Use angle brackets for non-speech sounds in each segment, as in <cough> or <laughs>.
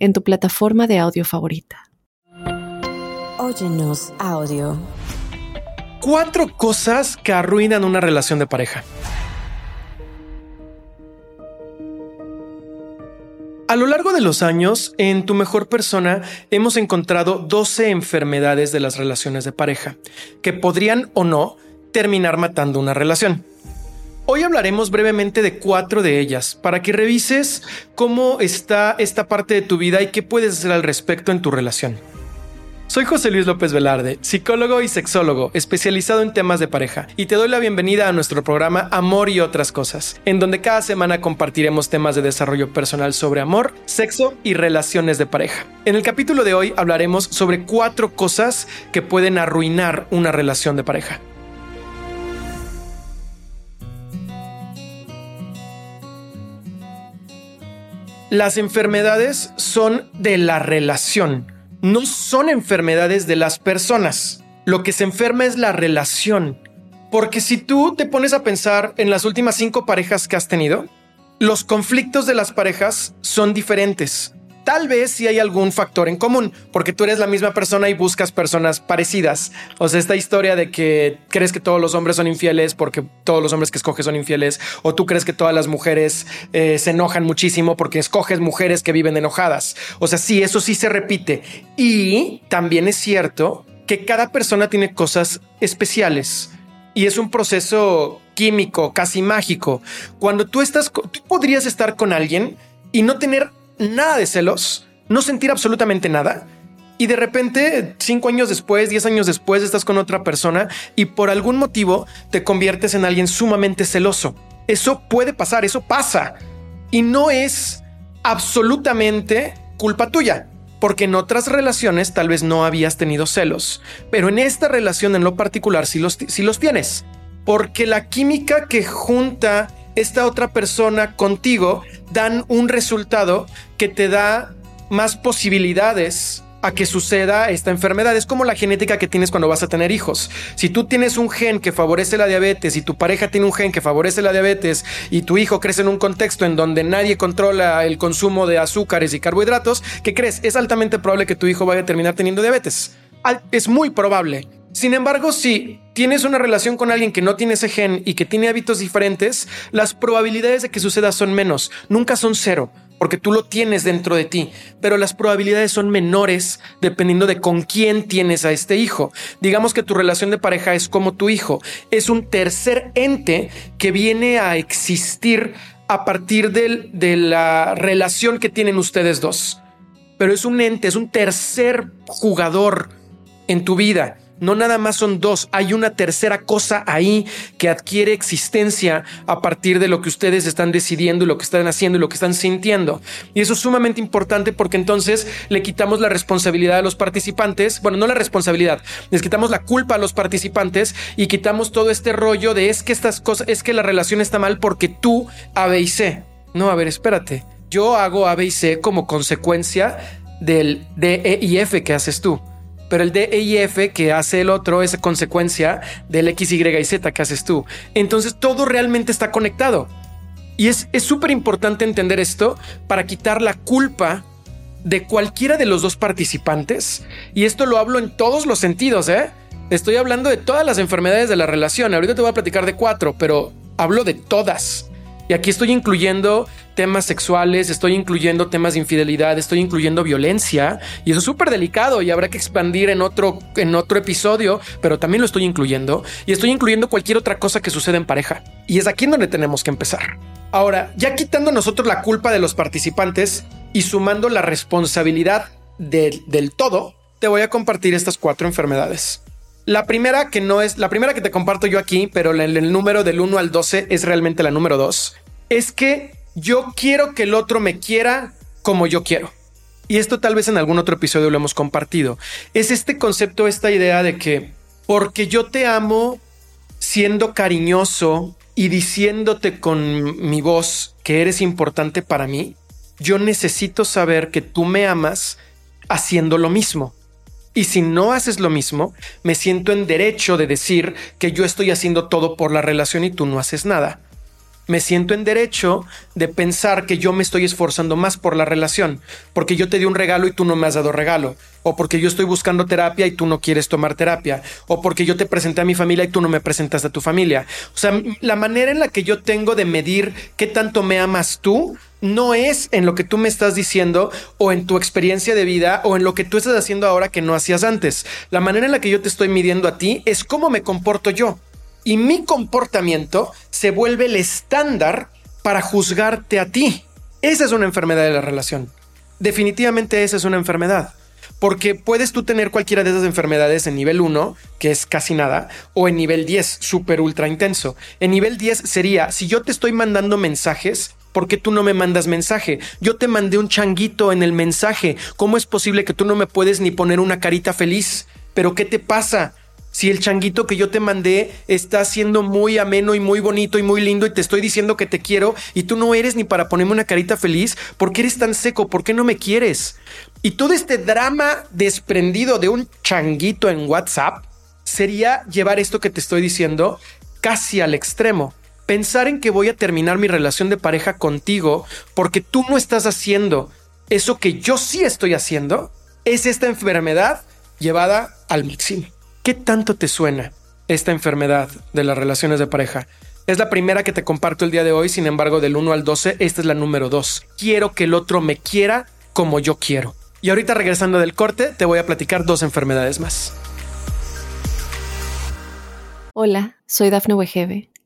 en tu plataforma de audio favorita. Óyenos audio. Cuatro cosas que arruinan una relación de pareja. A lo largo de los años, en Tu Mejor Persona hemos encontrado 12 enfermedades de las relaciones de pareja que podrían o no terminar matando una relación. Hoy hablaremos brevemente de cuatro de ellas para que revises cómo está esta parte de tu vida y qué puedes hacer al respecto en tu relación. Soy José Luis López Velarde, psicólogo y sexólogo especializado en temas de pareja, y te doy la bienvenida a nuestro programa Amor y otras cosas, en donde cada semana compartiremos temas de desarrollo personal sobre amor, sexo y relaciones de pareja. En el capítulo de hoy hablaremos sobre cuatro cosas que pueden arruinar una relación de pareja. Las enfermedades son de la relación, no son enfermedades de las personas. Lo que se enferma es la relación. Porque si tú te pones a pensar en las últimas cinco parejas que has tenido, los conflictos de las parejas son diferentes. Tal vez si hay algún factor en común, porque tú eres la misma persona y buscas personas parecidas. O sea, esta historia de que crees que todos los hombres son infieles porque todos los hombres que escoges son infieles, o tú crees que todas las mujeres eh, se enojan muchísimo porque escoges mujeres que viven enojadas. O sea, sí, eso sí se repite. Y también es cierto que cada persona tiene cosas especiales. Y es un proceso químico, casi mágico. Cuando tú estás, tú podrías estar con alguien y no tener nada de celos, no sentir absolutamente nada. Y de repente, cinco años después, diez años después, estás con otra persona y por algún motivo te conviertes en alguien sumamente celoso. Eso puede pasar, eso pasa. Y no es absolutamente culpa tuya, porque en otras relaciones tal vez no habías tenido celos, pero en esta relación en lo particular sí los, sí los tienes, porque la química que junta esta otra persona contigo dan un resultado que te da más posibilidades a que suceda esta enfermedad. Es como la genética que tienes cuando vas a tener hijos. Si tú tienes un gen que favorece la diabetes y tu pareja tiene un gen que favorece la diabetes y tu hijo crece en un contexto en donde nadie controla el consumo de azúcares y carbohidratos, ¿qué crees? Es altamente probable que tu hijo vaya a terminar teniendo diabetes. Es muy probable. Sin embargo, si tienes una relación con alguien que no tiene ese gen y que tiene hábitos diferentes, las probabilidades de que suceda son menos. Nunca son cero, porque tú lo tienes dentro de ti, pero las probabilidades son menores dependiendo de con quién tienes a este hijo. Digamos que tu relación de pareja es como tu hijo, es un tercer ente que viene a existir a partir de la relación que tienen ustedes dos. Pero es un ente, es un tercer jugador en tu vida no nada más son dos, hay una tercera cosa ahí que adquiere existencia a partir de lo que ustedes están decidiendo lo que están haciendo y lo que están sintiendo. Y eso es sumamente importante porque entonces le quitamos la responsabilidad a los participantes, bueno, no la responsabilidad, les quitamos la culpa a los participantes y quitamos todo este rollo de es que estas cosas, es que la relación está mal porque tú A, B y C. No, a ver, espérate. Yo hago A, B y C como consecuencia del D, E y F que haces tú pero el D, E y F que hace el otro es consecuencia del X, Y y Z que haces tú. Entonces todo realmente está conectado. Y es súper importante entender esto para quitar la culpa de cualquiera de los dos participantes. Y esto lo hablo en todos los sentidos, ¿eh? Estoy hablando de todas las enfermedades de la relación. Ahorita te voy a platicar de cuatro, pero hablo de todas. Y aquí estoy incluyendo temas sexuales, estoy incluyendo temas de infidelidad, estoy incluyendo violencia y eso es súper delicado y habrá que expandir en otro, en otro episodio, pero también lo estoy incluyendo y estoy incluyendo cualquier otra cosa que suceda en pareja. Y es aquí en donde tenemos que empezar. Ahora, ya quitando nosotros la culpa de los participantes y sumando la responsabilidad del todo, te voy a compartir estas cuatro enfermedades. La primera que no es la primera que te comparto yo aquí, pero el, el número del 1 al 12 es realmente la número 2 es que yo quiero que el otro me quiera como yo quiero. y esto tal vez en algún otro episodio lo hemos compartido, es este concepto, esta idea de que porque yo te amo siendo cariñoso y diciéndote con mi voz que eres importante para mí, yo necesito saber que tú me amas haciendo lo mismo. Y si no haces lo mismo, me siento en derecho de decir que yo estoy haciendo todo por la relación y tú no haces nada me siento en derecho de pensar que yo me estoy esforzando más por la relación, porque yo te di un regalo y tú no me has dado regalo, o porque yo estoy buscando terapia y tú no quieres tomar terapia, o porque yo te presenté a mi familia y tú no me presentaste a tu familia. O sea, la manera en la que yo tengo de medir qué tanto me amas tú no es en lo que tú me estás diciendo o en tu experiencia de vida o en lo que tú estás haciendo ahora que no hacías antes. La manera en la que yo te estoy midiendo a ti es cómo me comporto yo y mi comportamiento se vuelve el estándar para juzgarte a ti. Esa es una enfermedad de la relación. Definitivamente esa es una enfermedad. Porque puedes tú tener cualquiera de esas enfermedades en nivel 1, que es casi nada, o en nivel 10, súper ultra intenso. En nivel 10 sería, si yo te estoy mandando mensajes, ¿por qué tú no me mandas mensaje? Yo te mandé un changuito en el mensaje. ¿Cómo es posible que tú no me puedes ni poner una carita feliz? ¿Pero qué te pasa? Si el changuito que yo te mandé está siendo muy ameno y muy bonito y muy lindo y te estoy diciendo que te quiero y tú no eres ni para ponerme una carita feliz, ¿por qué eres tan seco? ¿Por qué no me quieres? Y todo este drama desprendido de un changuito en WhatsApp sería llevar esto que te estoy diciendo casi al extremo. Pensar en que voy a terminar mi relación de pareja contigo porque tú no estás haciendo eso que yo sí estoy haciendo, es esta enfermedad llevada al máximo. ¿Qué tanto te suena esta enfermedad de las relaciones de pareja? Es la primera que te comparto el día de hoy, sin embargo, del 1 al 12, esta es la número 2. Quiero que el otro me quiera como yo quiero. Y ahorita regresando del corte, te voy a platicar dos enfermedades más. Hola, soy Dafne Wegebe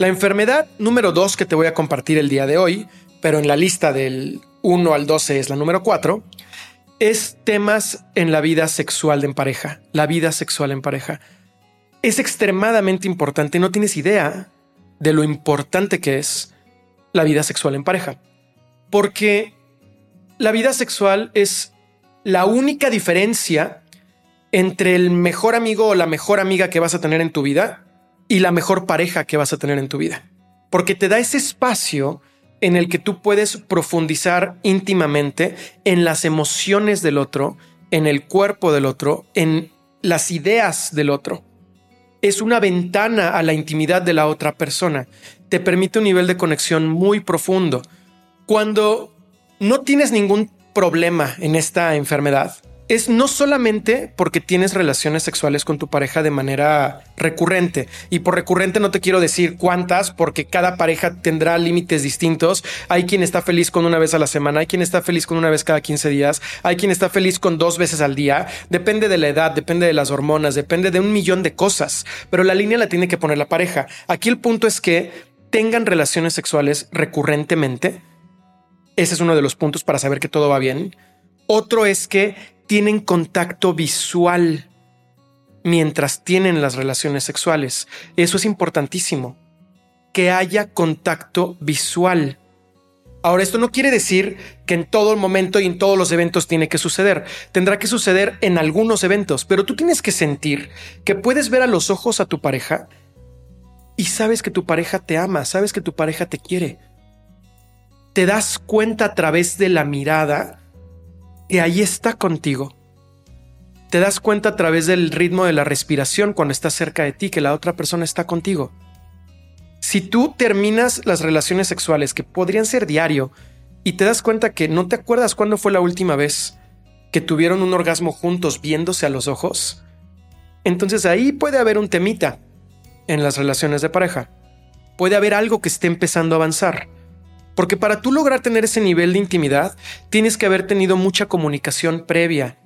La enfermedad número 2 que te voy a compartir el día de hoy, pero en la lista del 1 al 12 es la número 4, es temas en la vida sexual en pareja, la vida sexual en pareja. Es extremadamente importante, no tienes idea de lo importante que es la vida sexual en pareja. Porque la vida sexual es la única diferencia entre el mejor amigo o la mejor amiga que vas a tener en tu vida y la mejor pareja que vas a tener en tu vida. Porque te da ese espacio en el que tú puedes profundizar íntimamente en las emociones del otro, en el cuerpo del otro, en las ideas del otro. Es una ventana a la intimidad de la otra persona. Te permite un nivel de conexión muy profundo. Cuando no tienes ningún problema en esta enfermedad, es no solamente porque tienes relaciones sexuales con tu pareja de manera recurrente. Y por recurrente no te quiero decir cuántas, porque cada pareja tendrá límites distintos. Hay quien está feliz con una vez a la semana, hay quien está feliz con una vez cada 15 días, hay quien está feliz con dos veces al día. Depende de la edad, depende de las hormonas, depende de un millón de cosas. Pero la línea la tiene que poner la pareja. Aquí el punto es que tengan relaciones sexuales recurrentemente. Ese es uno de los puntos para saber que todo va bien. Otro es que tienen contacto visual mientras tienen las relaciones sexuales. Eso es importantísimo. Que haya contacto visual. Ahora, esto no quiere decir que en todo el momento y en todos los eventos tiene que suceder. Tendrá que suceder en algunos eventos, pero tú tienes que sentir que puedes ver a los ojos a tu pareja y sabes que tu pareja te ama, sabes que tu pareja te quiere. Te das cuenta a través de la mirada que ahí está contigo. Te das cuenta a través del ritmo de la respiración cuando estás cerca de ti que la otra persona está contigo. Si tú terminas las relaciones sexuales que podrían ser diario y te das cuenta que no te acuerdas cuándo fue la última vez que tuvieron un orgasmo juntos viéndose a los ojos, entonces ahí puede haber un temita en las relaciones de pareja. Puede haber algo que esté empezando a avanzar Porque para tú lograr tener ese nivel de intimidad, tienes que haber tenido mucha comunicación previa.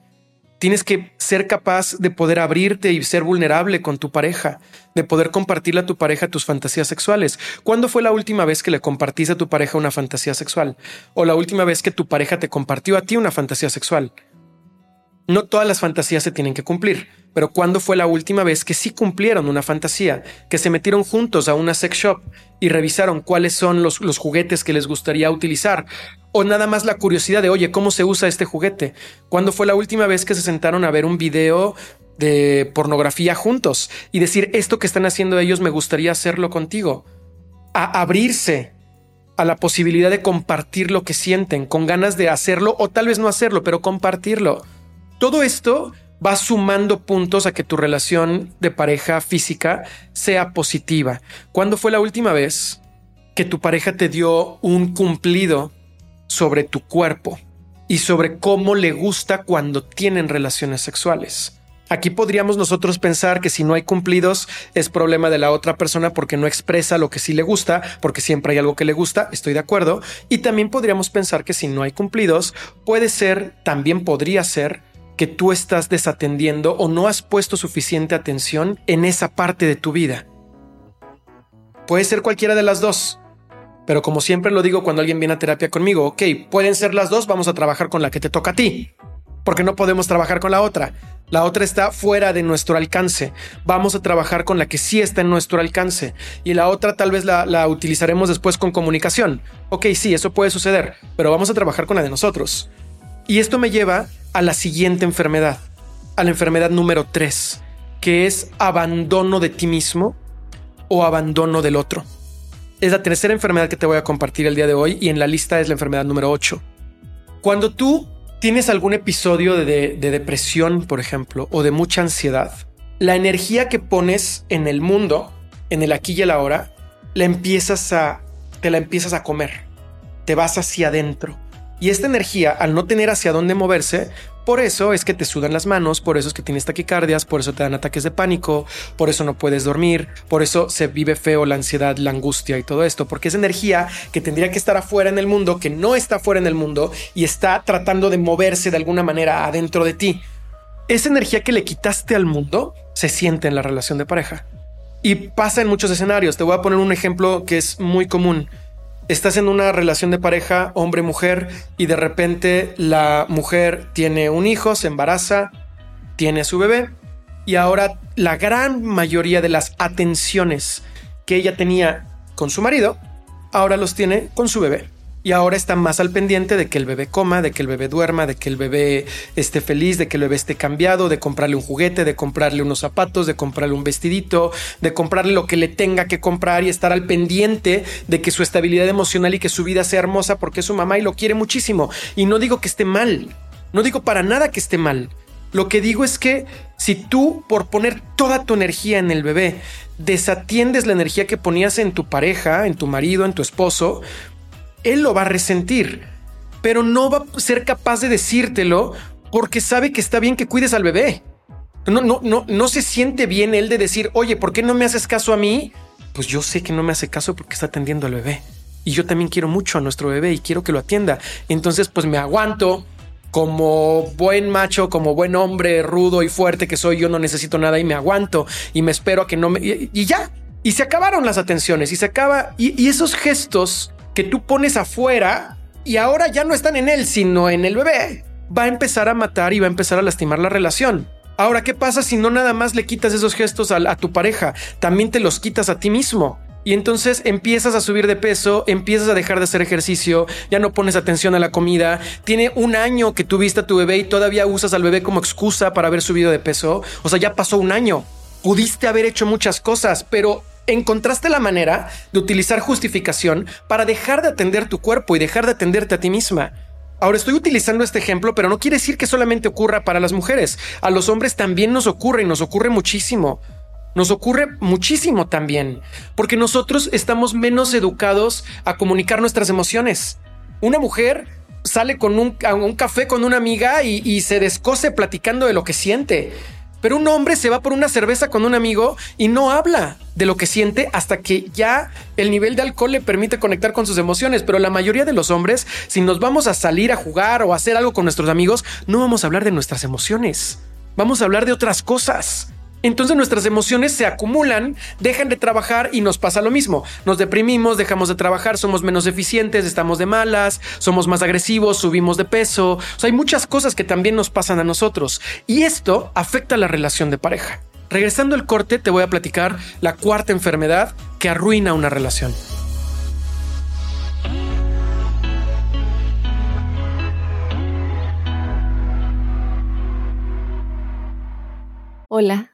Tienes que ser capaz de poder abrirte y ser vulnerable con tu pareja, de poder compartirle a tu pareja tus fantasías sexuales. ¿Cuándo fue la última vez que le compartiste a tu pareja una fantasía sexual? ¿O la última vez que tu pareja te compartió a ti una fantasía sexual? No todas las fantasías se tienen que cumplir, pero ¿cuándo fue la última vez que sí cumplieron una fantasía? Que se metieron juntos a una sex shop y revisaron cuáles son los, los, juguetes que les gustaría utilizar. O nada más la curiosidad de, oye, ¿cómo se usa este juguete? ¿Cuándo fue la última vez que se sentaron a ver un video de pornografía juntos y decir, esto que están haciendo ellos me gustaría hacerlo contigo? A abrirse a la posibilidad de compartir lo que sienten, con ganas de hacerlo o tal vez no hacerlo, pero compartirlo. Todo esto va sumando puntos a que tu relación de pareja física sea positiva. ¿Cuándo fue la última vez que tu pareja te dio un cumplido sobre tu cuerpo y sobre cómo le gusta cuando tienen relaciones sexuales? Aquí podríamos nosotros pensar que si no hay cumplidos es problema de la otra persona porque no expresa lo que sí le gusta, porque siempre hay algo que le gusta, estoy de acuerdo. Y también podríamos pensar que si no hay cumplidos, puede ser, también podría ser, que tú estás desatendiendo o no has puesto suficiente atención en esa parte de tu vida. Puede ser cualquiera de las dos. Pero como siempre lo digo cuando alguien viene a terapia conmigo, ok, pueden ser las dos, vamos a trabajar con la que te toca a ti. Porque no podemos trabajar con la otra. La otra está fuera de nuestro alcance. Vamos a trabajar con la que sí está en nuestro alcance. Y la otra tal vez la, utilizaremos después con comunicación. Ok, sí, eso puede suceder, pero vamos a trabajar con la de nosotros. Y esto me lleva a la siguiente enfermedad, a la enfermedad número 3, que es abandono de ti mismo o abandono del otro. Es la tercera enfermedad que te voy a compartir el día de hoy y en la lista es la enfermedad número 8. Cuando tú tienes algún episodio de, de depresión, por ejemplo, o de mucha ansiedad, la energía que pones en el mundo, en el aquí y el ahora, la empiezas te la empiezas a comer. Te vas hacia adentro. Y esta energía, al no tener hacia dónde moverse, por eso es que te sudan las manos, por eso es que tienes taquicardias, por eso te dan ataques de pánico, por eso no puedes dormir, por eso se vive feo la ansiedad, la angustia y todo esto, porque es energía que tendría que estar afuera en el mundo, que no está afuera en el mundo y está tratando de moverse de alguna manera adentro de ti. Esa energía que le quitaste al mundo se siente en la relación de pareja. Y pasa en muchos escenarios. Te voy a poner un ejemplo que es muy común estás en una relación de pareja hombre-mujer y de repente la mujer tiene un hijo, se embaraza, tiene a su bebé y ahora la gran mayoría de las atenciones que ella tenía con su marido, ahora los tiene con su bebé y ahora está más al pendiente de que el bebé coma, de que el bebé duerma, de que el bebé esté feliz, de que el bebé esté cambiado, de comprarle un juguete, de comprarle unos zapatos, de comprarle un vestidito, de comprarle lo que le tenga que comprar y estar al pendiente de que su estabilidad emocional y que su vida sea hermosa porque es su mamá y lo quiere muchísimo. Y no digo que esté mal, no digo para nada que esté mal. Lo que digo es que si tú, por poner toda tu energía en el bebé, desatiendes la energía que ponías en tu pareja, en tu marido, en tu esposo, él lo va a resentir, pero no va a ser capaz de decírtelo porque sabe que está bien que cuides al bebé. No, no, no, no se siente bien él de decir, oye, ¿por qué no me haces caso a mí? Pues yo sé que no me hace caso porque está atendiendo al bebé. Y yo también quiero mucho a nuestro bebé y quiero que lo atienda. Entonces, pues me aguanto como buen macho, como buen hombre rudo y fuerte que soy, yo no necesito nada y me aguanto y me espero a que no me... Y, ya. Y se acabaron las atenciones y se acaba... Y, y esos gestos que tú pones afuera y ahora ya no están en él, sino en el bebé, va a empezar a matar y va a empezar a lastimar la relación. Ahora, ¿qué pasa si no nada más le quitas esos gestos a, tu pareja? También te los quitas a ti mismo. Y entonces empiezas a subir de peso, empiezas a dejar de hacer ejercicio, ya no pones atención a la comida. Tiene un año que tuviste a tu bebé y todavía usas al bebé como excusa para haber subido de peso. O sea, ya pasó un año. Pudiste haber hecho muchas cosas, pero encontraste la manera de utilizar justificación para dejar de atender tu cuerpo y dejar de atenderte a ti misma. Ahora estoy utilizando este ejemplo, pero no quiere decir que solamente ocurra para las mujeres. A los hombres también nos ocurre y nos ocurre muchísimo. Nos ocurre muchísimo también, porque nosotros estamos menos educados a comunicar nuestras emociones. Una mujer sale con un, a un café con una amiga y, y se descose platicando de lo que siente Pero un hombre se va por una cerveza con un amigo y no habla de lo que siente hasta que ya el nivel de alcohol le permite conectar con sus emociones. Pero la mayoría de los hombres, si nos vamos a salir a jugar o a hacer algo con nuestros amigos, no vamos a hablar de nuestras emociones. Vamos a hablar de otras cosas. Entonces nuestras emociones se acumulan, dejan de trabajar y nos pasa lo mismo. Nos deprimimos, dejamos de trabajar, somos menos eficientes, estamos de malas, somos más agresivos, subimos de peso. Hay muchas cosas que también nos pasan a nosotros y esto afecta la relación de pareja. Regresando al corte, te voy a platicar la cuarta enfermedad que arruina una relación. Hola,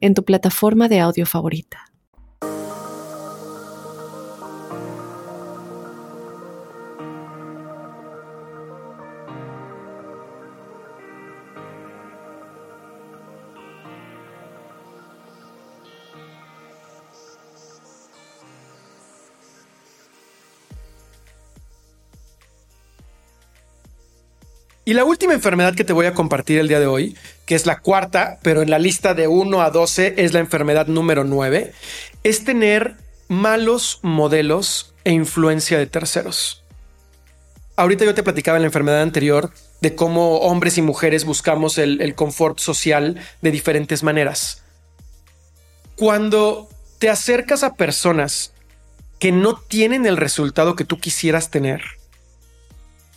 en tu plataforma de audio favorita. Y la última enfermedad que te voy a compartir el día de hoy, que es la cuarta, pero en la lista de 1 a 12 es la enfermedad número 9, es tener malos modelos e influencia de terceros. Ahorita yo te platicaba en la enfermedad anterior de cómo hombres y mujeres buscamos el, el confort social de diferentes maneras. Cuando te acercas a personas que no tienen el resultado que tú quisieras tener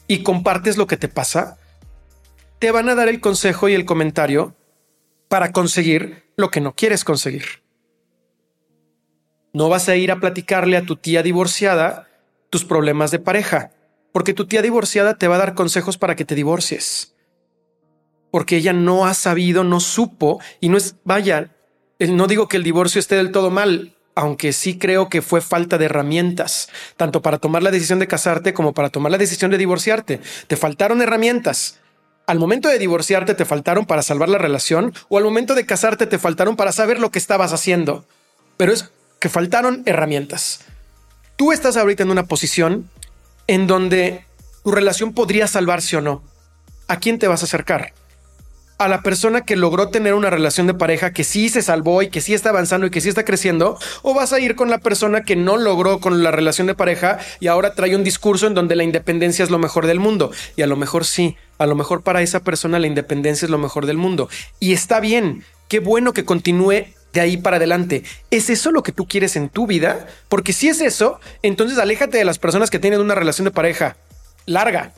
y compartes lo que te pasa, te van a dar el consejo y el comentario para conseguir lo que no quieres conseguir. No vas a ir a platicarle a tu tía divorciada tus problemas de pareja, porque tu tía divorciada te va a dar consejos para que te divorcies. Porque ella no ha sabido, no supo, y no es, vaya, no digo que el divorcio esté del todo mal, aunque sí creo que fue falta de herramientas, tanto para tomar la decisión de casarte como para tomar la decisión de divorciarte. Te faltaron herramientas al momento de divorciarte te faltaron para salvar la relación o al momento de casarte te faltaron para saber lo que estabas haciendo. Pero es que faltaron herramientas. Tú estás ahorita en una posición en donde tu relación podría salvarse o no. ¿A quién te vas a acercar? A la persona que logró tener una relación de pareja que sí se salvó y que sí está avanzando y que sí está creciendo, o vas a ir con la persona que no logró con la relación de pareja y ahora trae un discurso en donde la independencia es lo mejor del mundo. Y a lo mejor sí, a lo mejor para esa persona la independencia es lo mejor del mundo. Y está bien, qué bueno que continúe de ahí para adelante. ¿Es eso lo que tú quieres en tu vida? Porque si es eso, entonces aléjate de las personas que tienen una relación de pareja larga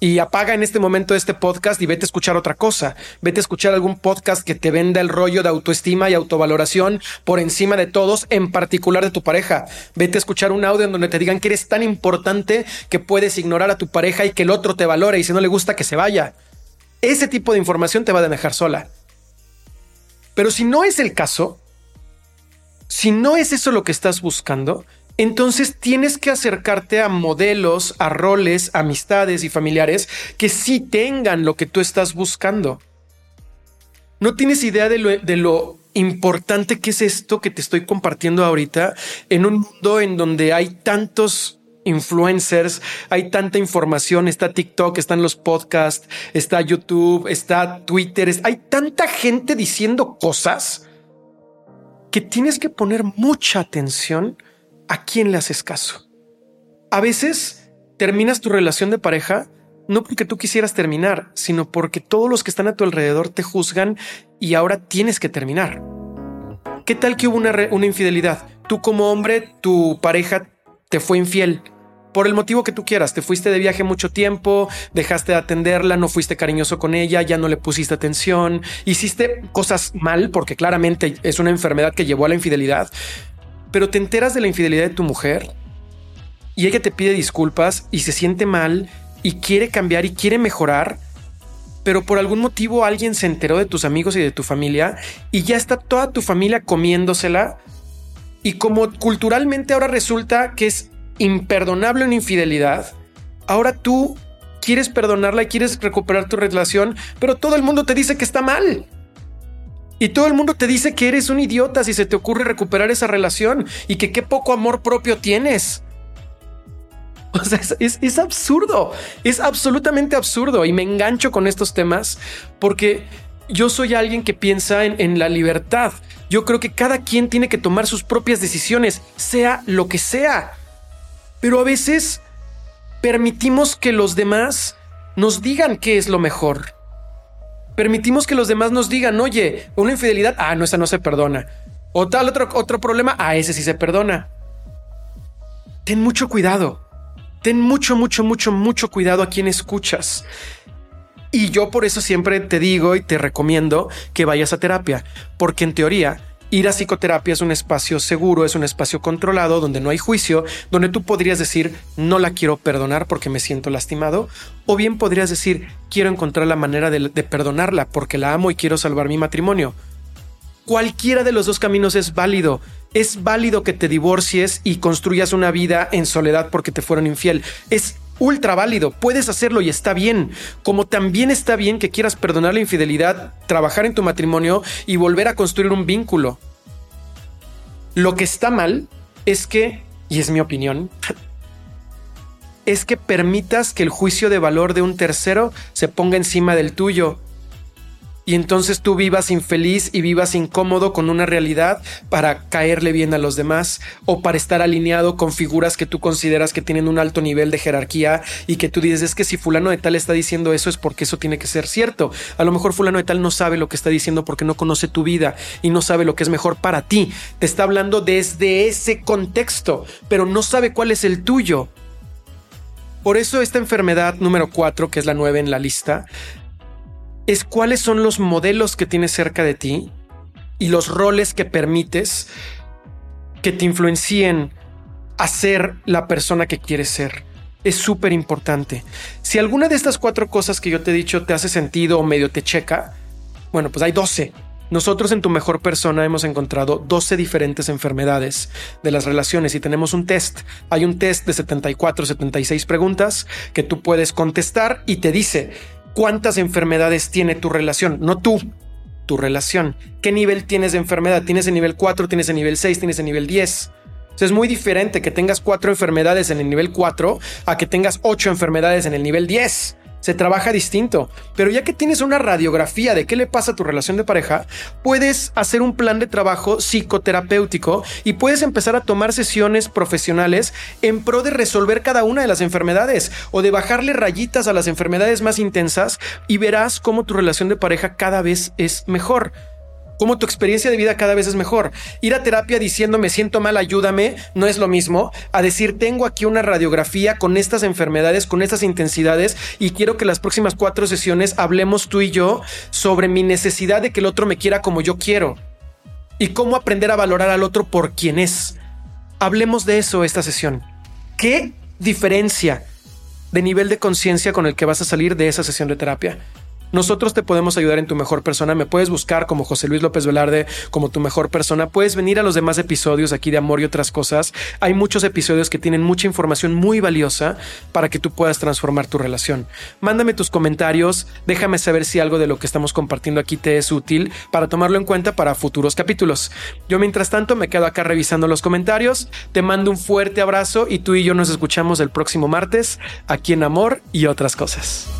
y apaga en este momento este podcast y vete a escuchar otra cosa. Vete a escuchar algún podcast que te venda el rollo de autoestima y autovaloración por encima de todos, en particular de tu pareja. Vete a escuchar un audio en donde te digan que eres tan importante que puedes ignorar a tu pareja y que el otro te valore y si no le gusta que se vaya. Ese tipo de información te va a dejar sola. Pero si no es el caso, si no es eso lo que estás buscando, entonces tienes que acercarte a modelos, a roles, amistades y familiares que sí tengan lo que tú estás buscando. No tienes idea de lo, importante que es esto que te estoy compartiendo ahorita en un mundo en donde hay tantos influencers, hay tanta información, está TikTok, están los podcasts, está YouTube, está Twitter, hay tanta gente diciendo cosas que tienes que poner mucha atención ¿a quién le haces caso? A veces terminas tu relación de pareja no porque tú quisieras terminar, sino porque todos los que están a tu alrededor te juzgan y ahora tienes que terminar. ¿Qué tal que hubo una, infidelidad? Tú como hombre, tu pareja te fue infiel por el motivo que tú quieras. Te fuiste de viaje mucho tiempo, dejaste de atenderla, no fuiste cariñoso con ella, ya no le pusiste atención, hiciste cosas mal porque claramente es una enfermedad que llevó a la infidelidad, pero te enteras de la infidelidad de tu mujer y ella te pide disculpas y se siente mal y quiere cambiar y quiere mejorar pero por algún motivo alguien se enteró de tus amigos y de tu familia y ya está toda tu familia comiéndosela. Y como culturalmente ahora resulta que es imperdonable una infidelidad, ahora tú quieres perdonarla y quieres recuperar tu relación, pero todo el mundo te dice que está mal. Y todo el mundo te dice que eres un idiota si se te ocurre recuperar esa relación y que qué poco amor propio tienes. <laughs> O sea, es, absurdo, es absolutamente absurdo y me engancho con estos temas porque yo soy alguien que piensa en, la libertad. Yo creo que cada quien tiene que tomar sus propias decisiones, sea lo que sea. Pero a veces permitimos que los demás nos digan qué es lo mejor. Permitimos que los demás nos digan, oye, una infidelidad, ah, no, esa no se perdona. O tal otro, otro problema, ah, ese sí se perdona. Ten mucho cuidado. Ten mucho, mucho, mucho, mucho cuidado a quien escuchas. Y yo por eso siempre te digo y te recomiendo que vayas a terapia, porque en teoría Ir a psicoterapia es un espacio seguro, es un espacio controlado, donde no hay juicio, donde tú podrías decir, no la quiero perdonar porque me siento lastimado, o bien podrías decir, quiero encontrar la manera de, perdonarla porque la amo y quiero salvar mi matrimonio. Cualquiera de los dos caminos es válido. Es válido que te divorcies y construyas una vida en soledad porque te fueron infiel. Es ultra válido, puedes hacerlo y está bien, como también está bien que quieras perdonar la infidelidad, trabajar en tu matrimonio y volver a construir un vínculo. Lo que está mal es que, y es mi opinión, <laughs> es que permitas que el juicio de valor de un tercero se ponga encima del tuyo y entonces tú vivas infeliz y vivas incómodo con una realidad para caerle bien a los demás o para estar alineado con figuras que tú consideras que tienen un alto nivel de jerarquía y que tú dices es que si fulano de tal está diciendo eso es porque eso tiene que ser cierto. A lo mejor fulano de tal no sabe lo que está diciendo porque no conoce tu vida y no sabe lo que es mejor para ti. Te está hablando desde ese contexto, pero no sabe cuál es el tuyo. Por eso esta enfermedad número 4, que es la 9 en la lista, es cuáles son los modelos que tienes cerca de ti y los roles que permites que te influencien a ser la persona que quieres ser. Es súper importante. Si alguna de estas cuatro cosas que yo te he dicho te hace sentido o medio te checa, bueno, pues hay 12. Nosotros en tu mejor persona hemos encontrado 12 diferentes enfermedades de las relaciones y tenemos un test. Hay un test de 74, 76 preguntas que tú puedes contestar y te dice cuántas enfermedades tiene tu relación, no tú, tu relación. ¿Qué nivel tienes de enfermedad? ¿Tienes el nivel 4, tienes el nivel 6, tienes el nivel 10? es muy diferente que tengas cuatro enfermedades en el nivel 4 a que tengas ocho enfermedades en el nivel 10 se trabaja distinto. Pero ya que tienes una radiografía de qué le pasa a tu relación de pareja, puedes hacer un plan de trabajo psicoterapéutico y puedes empezar a tomar sesiones profesionales en pro de resolver cada una de las enfermedades o de bajarle rayitas a las enfermedades más intensas y verás cómo tu relación de pareja cada vez es mejor cómo tu experiencia de vida cada vez es mejor. Ir a terapia diciendo me siento mal, ayúdame, no es lo mismo a decir tengo aquí una radiografía con estas enfermedades, con estas intensidades y quiero que las próximas cuatro sesiones hablemos tú y yo sobre mi necesidad de que el otro me quiera como yo quiero y cómo aprender a valorar al otro por quien es. Hablemos de eso esta sesión. ¿Qué diferencia de nivel de conciencia con el que vas a salir de esa sesión de terapia? Nosotros te podemos ayudar en tu mejor persona. Me puedes buscar como José Luis López Velarde, como tu mejor persona. Puedes venir a los demás episodios aquí de Amor y otras cosas. Hay muchos episodios que tienen mucha información muy valiosa para que tú puedas transformar tu relación. Mándame tus comentarios. Déjame saber si algo de lo que estamos compartiendo aquí te es útil para tomarlo en cuenta para futuros capítulos. Yo mientras tanto me quedo acá revisando los comentarios. Te mando un fuerte abrazo y tú y yo nos escuchamos el próximo martes aquí en Amor y otras cosas.